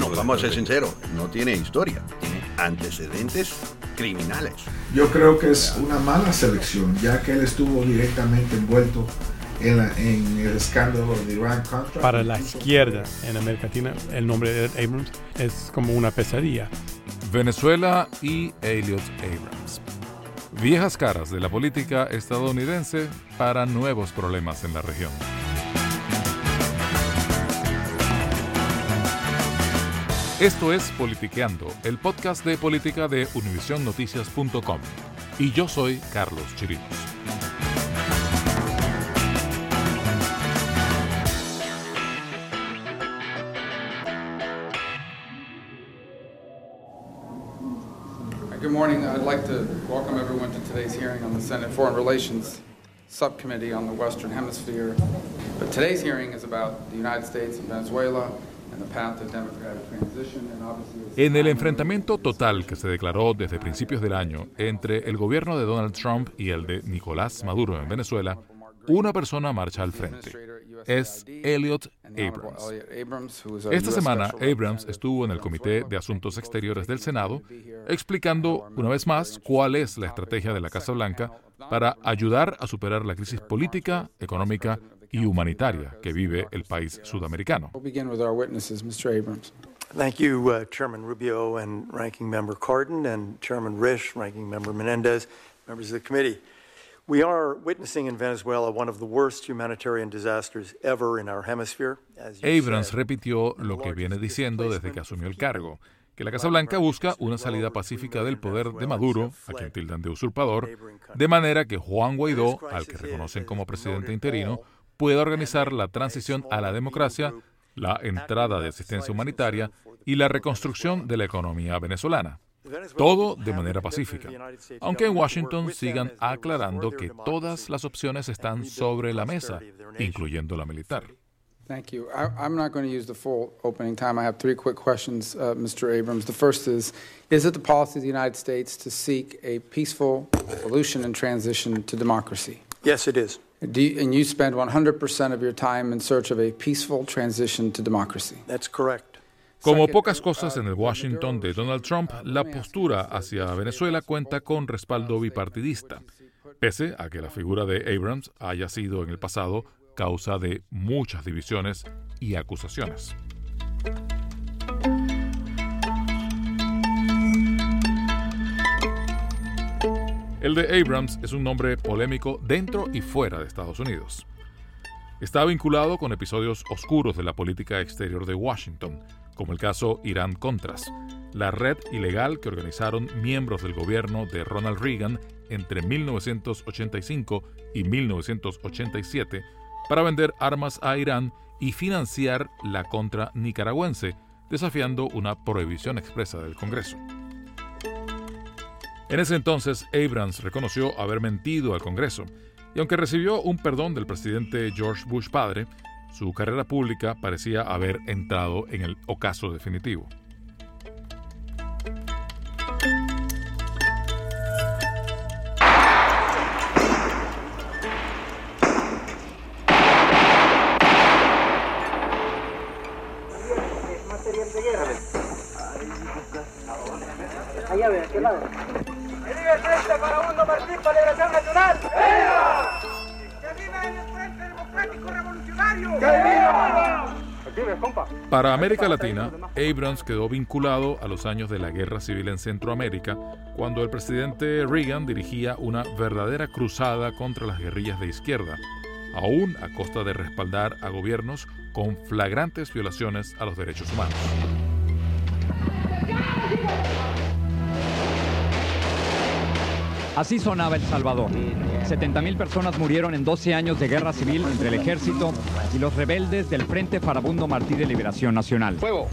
Bueno, vamos a ser sinceros, no tiene historia, tiene antecedentes criminales. Yo creo que es una mala selección, ya que él estuvo directamente envuelto en, la- en el escándalo de Iran Contra. Para la izquierda en América Latina, el nombre de Ed Abrams es como una pesadilla. Venezuela y Elliot Abrams. Viejas caras de la política estadounidense para nuevos problemas en la región. Esto es Politiqueando, el podcast de política de univisionnoticias.com. Y yo soy Carlos Chirinos. Good morning. I'd like to welcome everyone to today's hearing on the Senate Foreign Relations Subcommittee on the Western Hemisphere. But today's hearing is about the United States and Venezuela En el enfrentamiento total que se declaró desde principios del año entre el gobierno de Donald Trump y el de Nicolás Maduro en Venezuela, una persona marcha al frente. Es Elliot Abrams. Esta semana, Abrams estuvo en el Comité de Asuntos Exteriores del Senado explicando una vez más cuál es la estrategia de la Casa Blanca para ayudar a superar la crisis política, económica y humanitaria que vive el país sudamericano. We'll begin with our witnesses, Mr. Abrams. Thank you, uh, Chairman Rubio and Ranking Member Cardin and Chairman Risch, Ranking Member Menendez, members of the committee. We are witnessing in Venezuela one of the worst humanitarian disasters ever in our hemisphere. As you Abrams said, repitió lo que viene diciendo desde que asumió el cargo, que la Casa Blanca busca una salida pacífica del poder de Maduro, a quien tildan de usurpador, de manera que Juan Guaidó, al que reconocen como presidente interino, pueda organizar la transición a la democracia, la entrada de asistencia humanitaria y la reconstrucción de la economía venezolana. Todo de manera pacífica, aunque en Washington sigan aclarando que todas las opciones están sobre la mesa, incluyendo la militar. Thank you. I, I'm not going to use the full opening time. I have three quick questions, uh, Mr. Abrams. The first is Is it the policy of the United States to seek a peaceful evolution and transition to democracy? Yes, it is. Do you, and you spend 100% of your time in search of a peaceful transition to democracy. That's correct. Como pocas cosas en el Washington de Donald Trump, la postura hacia Venezuela cuenta con respaldo bipartidista, pese a que la figura de Abrams haya sido en el pasado causa de muchas divisiones y acusaciones. El de Abrams es un nombre polémico dentro y fuera de Estados Unidos. Está vinculado con episodios oscuros de la política exterior de Washington, como el caso Irán Contras, la red ilegal que organizaron miembros del gobierno de Ronald Reagan entre 1985 y 1987 para vender armas a Irán y financiar la contra nicaragüense, desafiando una prohibición expresa del Congreso. En ese entonces, Abrams reconoció haber mentido al Congreso, y aunque recibió un perdón del presidente George Bush padre, su carrera pública parecía haber entrado en el ocaso definitivo. Allá ve, ¿a qué lado? Farabundo Martín para Liberación Nacional! ¡Viva! ¡Que viva el Frente Democrático Revolucionario! ¡Que viva! Para América Latina, Abrams quedó vinculado a los años de la Guerra Civil en Centroamérica, cuando el presidente Reagan dirigía una verdadera cruzada contra las guerrillas de izquierda, aún a costa de respaldar a gobiernos con flagrantes violaciones a los derechos humanos. Así sonaba El Salvador. 70.000 personas murieron en 12 años de guerra civil entre el ejército y los rebeldes del Frente Farabundo Martí de Liberación Nacional. ¡Fuego!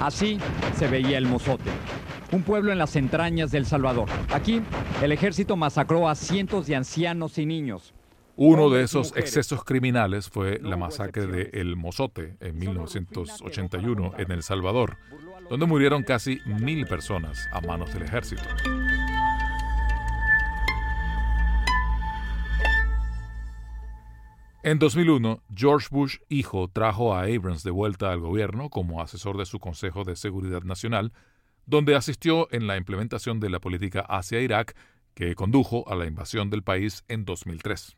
Así se veía el Mozote, un pueblo en las entrañas del Salvador. Aquí, el ejército masacró a cientos de ancianos y niños. Uno de esos excesos criminales fue la masacre de El Mozote en 1981 en El Salvador, donde murieron casi mil personas a manos del ejército. En 2001, George Bush hijo trajo a Abrams de vuelta al gobierno como asesor de su Consejo de Seguridad Nacional, donde asistió en la implementación de la política hacia Irak que condujo a la invasión del país en 2003.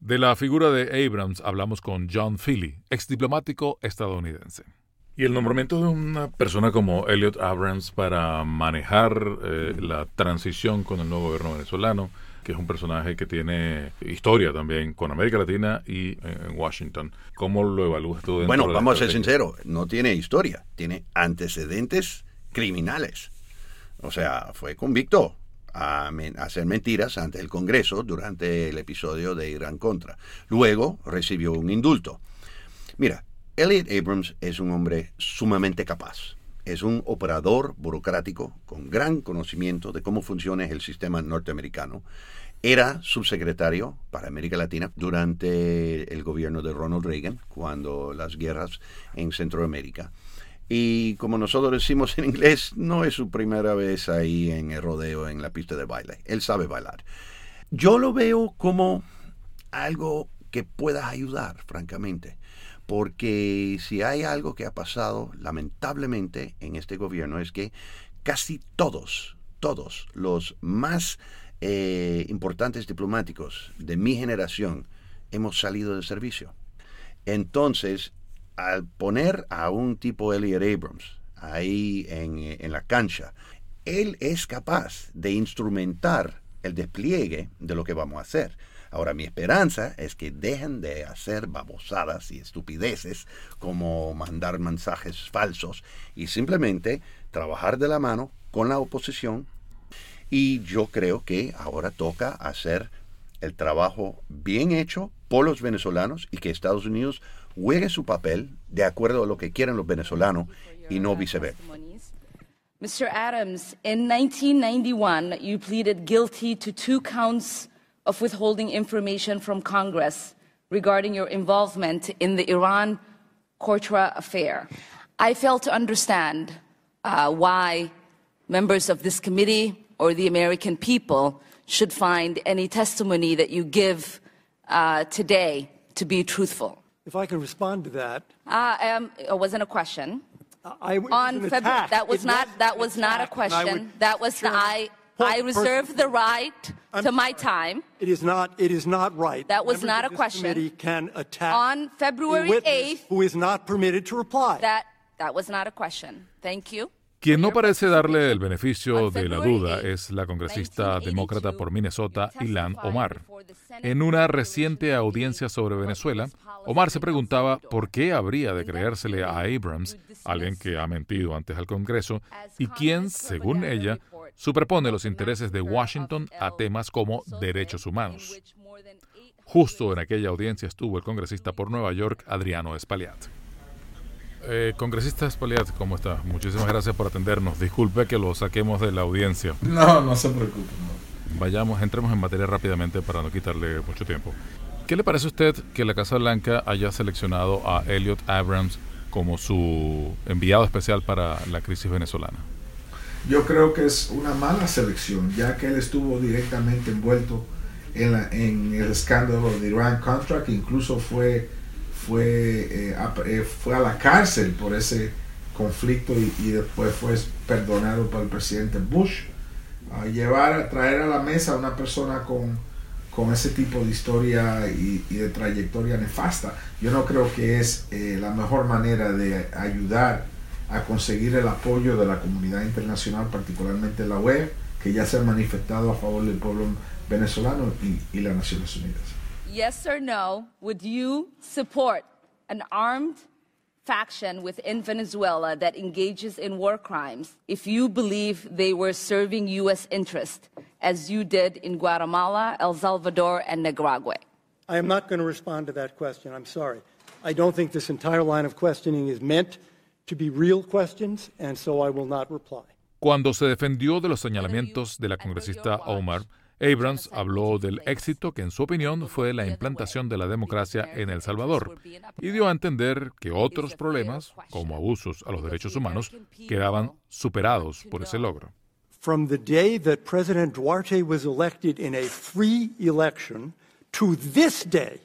De la figura de Abrams hablamos con John Philly, ex diplomático estadounidense. Y el nombramiento de una persona como Elliot Abrams para manejar eh, la transición con el nuevo gobierno venezolano, que es un personaje que tiene historia también con América Latina y en Washington. ¿Cómo lo evalúas tú? Bueno, vamos a ser sinceros, no tiene historia, tiene antecedentes criminales. O sea, fue convicto a, hacer mentiras ante el Congreso durante el episodio de Irán Contra. Luego recibió un indulto. Mira, Elliot Abrams es un hombre sumamente capaz. Es un operador burocrático con gran conocimiento de cómo funciona el sistema norteamericano. Era subsecretario para América Latina durante el gobierno de Ronald Reagan, cuando las guerras en Centroamérica. Y como nosotros decimos en inglés, no es su primera vez ahí en el rodeo, en la pista de baile. Él sabe bailar. Yo lo veo como algo que pueda ayudar, francamente porque si hay algo que ha pasado lamentablemente en este gobierno es que casi todos, todos los más eh, importantes diplomáticos de mi generación hemos salido de servicio. Entonces, al poner a un tipo Elliot Abrams ahí en, en la cancha, él es capaz de instrumentar el despliegue de lo que vamos a hacer. Ahora, mi esperanza es que dejen de hacer babosadas y estupideces como mandar mensajes falsos y simplemente trabajar de la mano con la oposición. Y yo creo que ahora toca hacer el trabajo bien hecho por los venezolanos y que Estados Unidos juegue su papel de acuerdo a lo que quieren los venezolanos y no viceversa. Mr. Adams, in 1991, you pleaded guilty to two counts of withholding information from Congress regarding your involvement in the Iran Contra affair. I fail to understand uh, why members of this committee or the American people should find any testimony that you give uh, today to be truthful. If I can respond to that. Uh, um, it wasn't a question. I, on February, that was not that was not a question. That was the I I reserve the right to my time. It is not. It is not right. That was Members not a question. Committee can attack On February a witness 8th, who is not permitted to reply. That that was not a question. Thank you. Quien no parece darle el beneficio de la duda es la congresista demócrata por Minnesota, Ilan Omar. En una reciente audiencia sobre Venezuela, Omar se preguntaba por qué habría de creérsele a Abrams, alguien que ha mentido antes al Congreso, y quien, según ella, superpone los intereses de Washington a temas como derechos humanos. Justo en aquella audiencia estuvo el congresista por Nueva York, Adriano Espaliat. Eh, congresista Espaliat, ¿cómo está? Muchísimas gracias por atendernos. Disculpe que lo saquemos de la audiencia. No, no se preocupe. Vayamos, entremos en materia rápidamente para no quitarle mucho tiempo. ¿Qué le parece a usted que la Casa Blanca haya seleccionado a Elliot Abrams como su enviado especial para la crisis venezolana? Yo creo que es una mala selección, ya que él estuvo directamente envuelto en, en el escándalo de Iran Contra, que incluso fue fue, eh, a, eh, fue a la cárcel por ese conflicto y, después fue perdonado por el presidente Bush. Llevar, a traer a la mesa a una persona con, con ese tipo de historia y, de trayectoria nefasta, yo no creo que es eh, la mejor manera de ayudar a conseguir el apoyo de la comunidad internacional, particularmente la web, que ya se ha manifestado a favor del pueblo venezolano y, y las Naciones Unidas. yes or no, would you support an armed faction within Venezuela that engages in war crimes if you believe they were serving U.S. interest, as you did in Guatemala, El Salvador, and Nicaragua? I am not going to respond to that question. I'm sorry. I don't think this entire line of questioning is meant to be real questions, and so I will not reply. Cuando se defendió de los señalamientos de la congresista Omar, Abrams habló del éxito que en su opinión fue la implantación de la democracia en El Salvador y dio a entender que otros problemas, como abusos a los derechos humanos, quedaban superados por ese logro. From the day that President Duarte was elected in a free election to this day,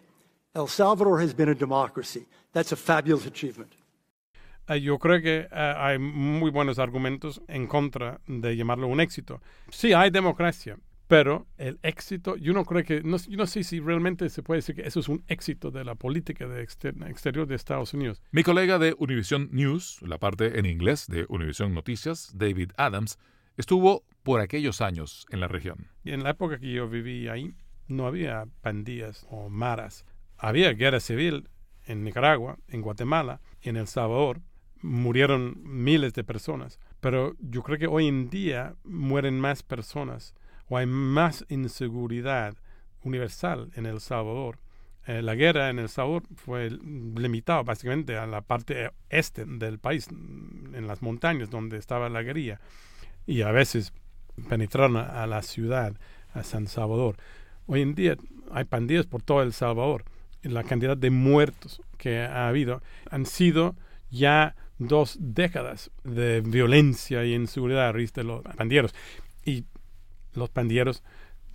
El Salvador has been a democracy. That's a fabulous achievement. Eh, yo creo que eh, hay muy buenos argumentos en contra de llamarlo un éxito. Sí, hay democracia, pero el éxito, yo no creo que, no, yo no sé si realmente se puede decir que eso es un éxito de la política de exterior de Estados Unidos. Mi colega de Univision News, la parte en inglés de Univision Noticias, David Adams, estuvo por aquellos años en la región. Y en la época que yo viví ahí, no había pandillas o maras. Había guerra civil en Nicaragua, en Guatemala en El Salvador. Murieron miles de personas. Pero yo creo que hoy en día mueren más personas o hay más inseguridad universal en El Salvador. Eh, la guerra en El Salvador fue limitada básicamente a la parte este del país, en las montañas donde estaba la guerrilla, y a veces penetraron a, la ciudad, a San Salvador. Hoy en día hay pandillas por todo El Salvador. La cantidad de muertos que ha habido han sido ya dos décadas de violencia y inseguridad a de los pandilleros. Y los pandilleros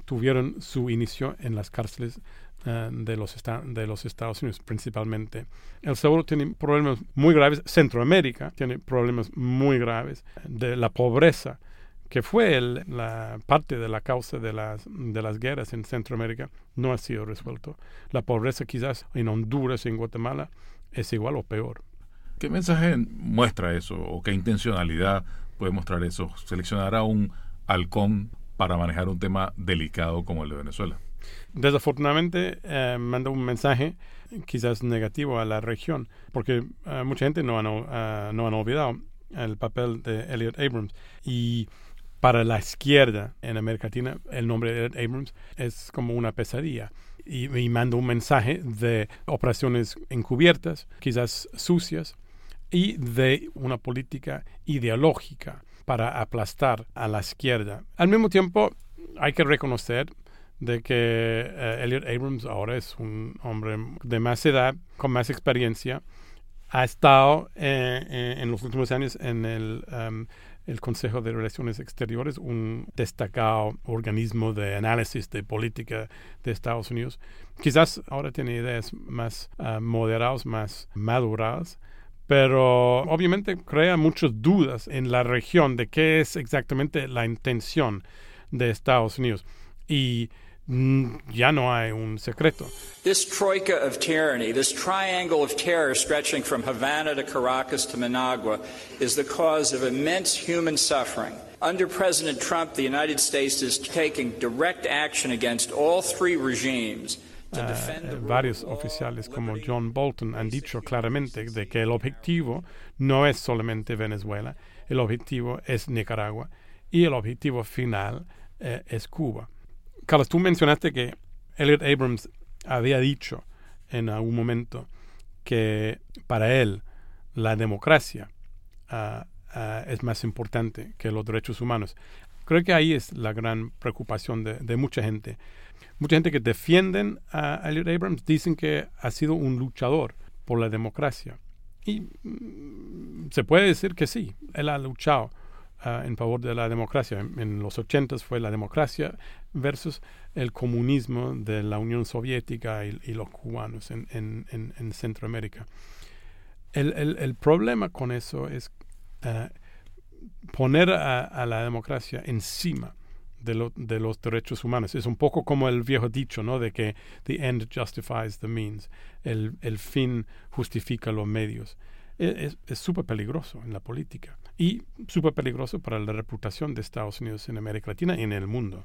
tuvieron su inicio en las cárceles eh, de, los de los Estados Unidos, principalmente. El Salvador tiene problemas muy graves, Centroamérica tiene problemas muy graves de la pobreza, que fue la parte de la causa de las, de las guerras en Centroamérica, no ha sido resuelto. La pobreza quizás en Honduras y en Guatemala es igual o peor. ¿Qué mensaje muestra eso o qué intencionalidad puede mostrar eso? Seleccionar a un halcón para manejar un tema delicado como el de Venezuela. Desafortunadamente, eh, manda un mensaje quizás negativo a la región, porque eh, mucha gente no, ha, no han olvidado el papel de Elliot Abrams. Y para la izquierda en América Latina, el nombre de Elliot Abrams es como una pesadilla. Y manda un mensaje de operaciones encubiertas, quizás sucias, y de una política ideológica para aplastar a la izquierda. Al mismo tiempo, hay que reconocer de que eh, Elliot Abrams ahora es un hombre de más edad, con más experiencia. Ha estado eh, eh, en los últimos años en el, um, el, Consejo de Relaciones Exteriores, un destacado organismo de análisis de política de Estados Unidos. Quizás ahora tiene ideas más uh, moderadas, más maduradas pero obviamente crea muchas dudas en la región de qué es exactamente la intención de Estados Unidos. Y mm, ya no hay un secreto. This troika of tyranny, this triangle of terror stretching from Havana to Caracas to Managua, is the cause of immense human suffering. Under President Trump, the United States is taking direct action against all three regimes. Uh, varios oficiales como John Bolton han dicho claramente de que el objetivo no es solamente Venezuela, el objetivo es Nicaragua y el objetivo final eh, es Cuba. Carlos, tú mencionaste que Elliot Abrams había dicho en algún momento que para él la democracia uh, uh, es más importante que los derechos humanos. Creo que ahí es la gran preocupación de, mucha gente mucha gente que defienden a Elliot Abrams dicen que ha sido un luchador por la democracia. Y mm, se puede decir que sí, él ha luchado uh, en favor de la democracia. En, los ochentas fue la democracia versus el comunismo de la Unión Soviética y, y los cubanos en, en, en Centroamérica. El, problema con eso es uh, poner a, la democracia encima de, los derechos humanos. Es un poco como el viejo dicho, ¿no? De que the end justifies the means. El, el fin justifica los medios. E, es súper peligroso en la política y súper peligroso para la reputación de Estados Unidos en América Latina y en el mundo.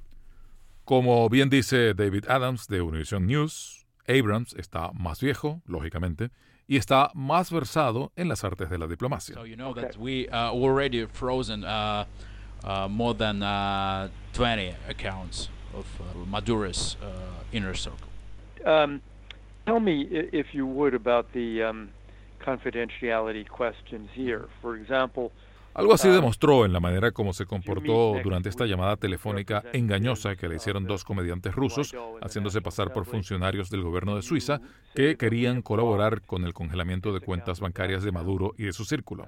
Como bien dice David Adams de Univision News, Abrams está más viejo, lógicamente, y está más versado en las artes de la diplomacia. So you know that we uh, already frozen uh, uh, more than uh, 20 accounts of uh, Maduro's uh, inner circle. Um, tell me, if you would, about the um, confidentiality questions here. For example, Algo así demostró en la manera como se comportó durante esta llamada telefónica engañosa que le hicieron dos comediantes rusos, haciéndose pasar por funcionarios del gobierno de Suiza que querían colaborar con el congelamiento de cuentas bancarias de Maduro y de su círculo.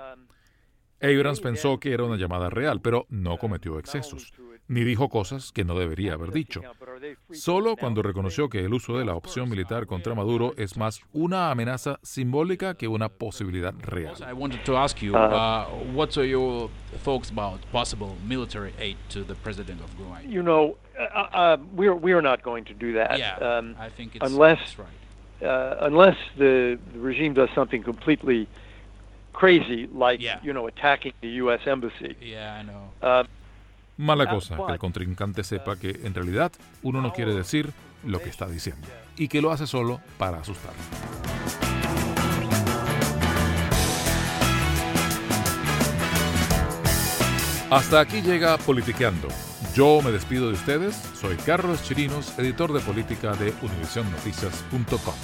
Abrams pensó que era una llamada real, pero no cometió excesos, ni dijo cosas que no debería haber dicho. Solo cuando reconoció que el uso de la opción militar contra Maduro es más una amenaza simbólica que una posibilidad real. I wanted to ask you, what are your thoughts about possible military aid to the president of Guam? You know, we're we're not going to do that. Yeah, um, I think it's, unless uh, unless the, regime does something completely crazy, like Yeah. you know, attacking the U.S. embassy. Yeah, I know. Mala cosa que el contrincante sepa que en realidad uno no quiere decir lo que está diciendo y que lo hace solo para asustarlo. Hasta aquí llega Politiqueando. Yo me despido de ustedes. Soy Carlos Chirinos, editor de política de univisionnoticias.com.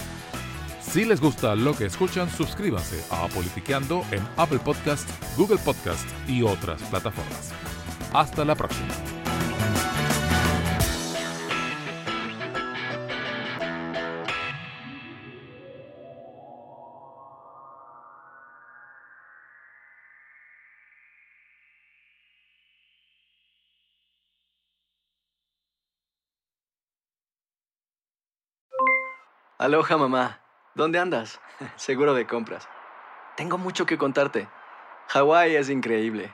Si les gusta lo que escuchan, suscríbanse a Politiqueando en Apple Podcast, Google Podcast y otras plataformas. Hasta la próxima. Aloha, mamá. ¿Dónde andas? Seguro de compras. Tengo mucho que contarte. Hawái es increíble.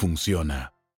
funciona.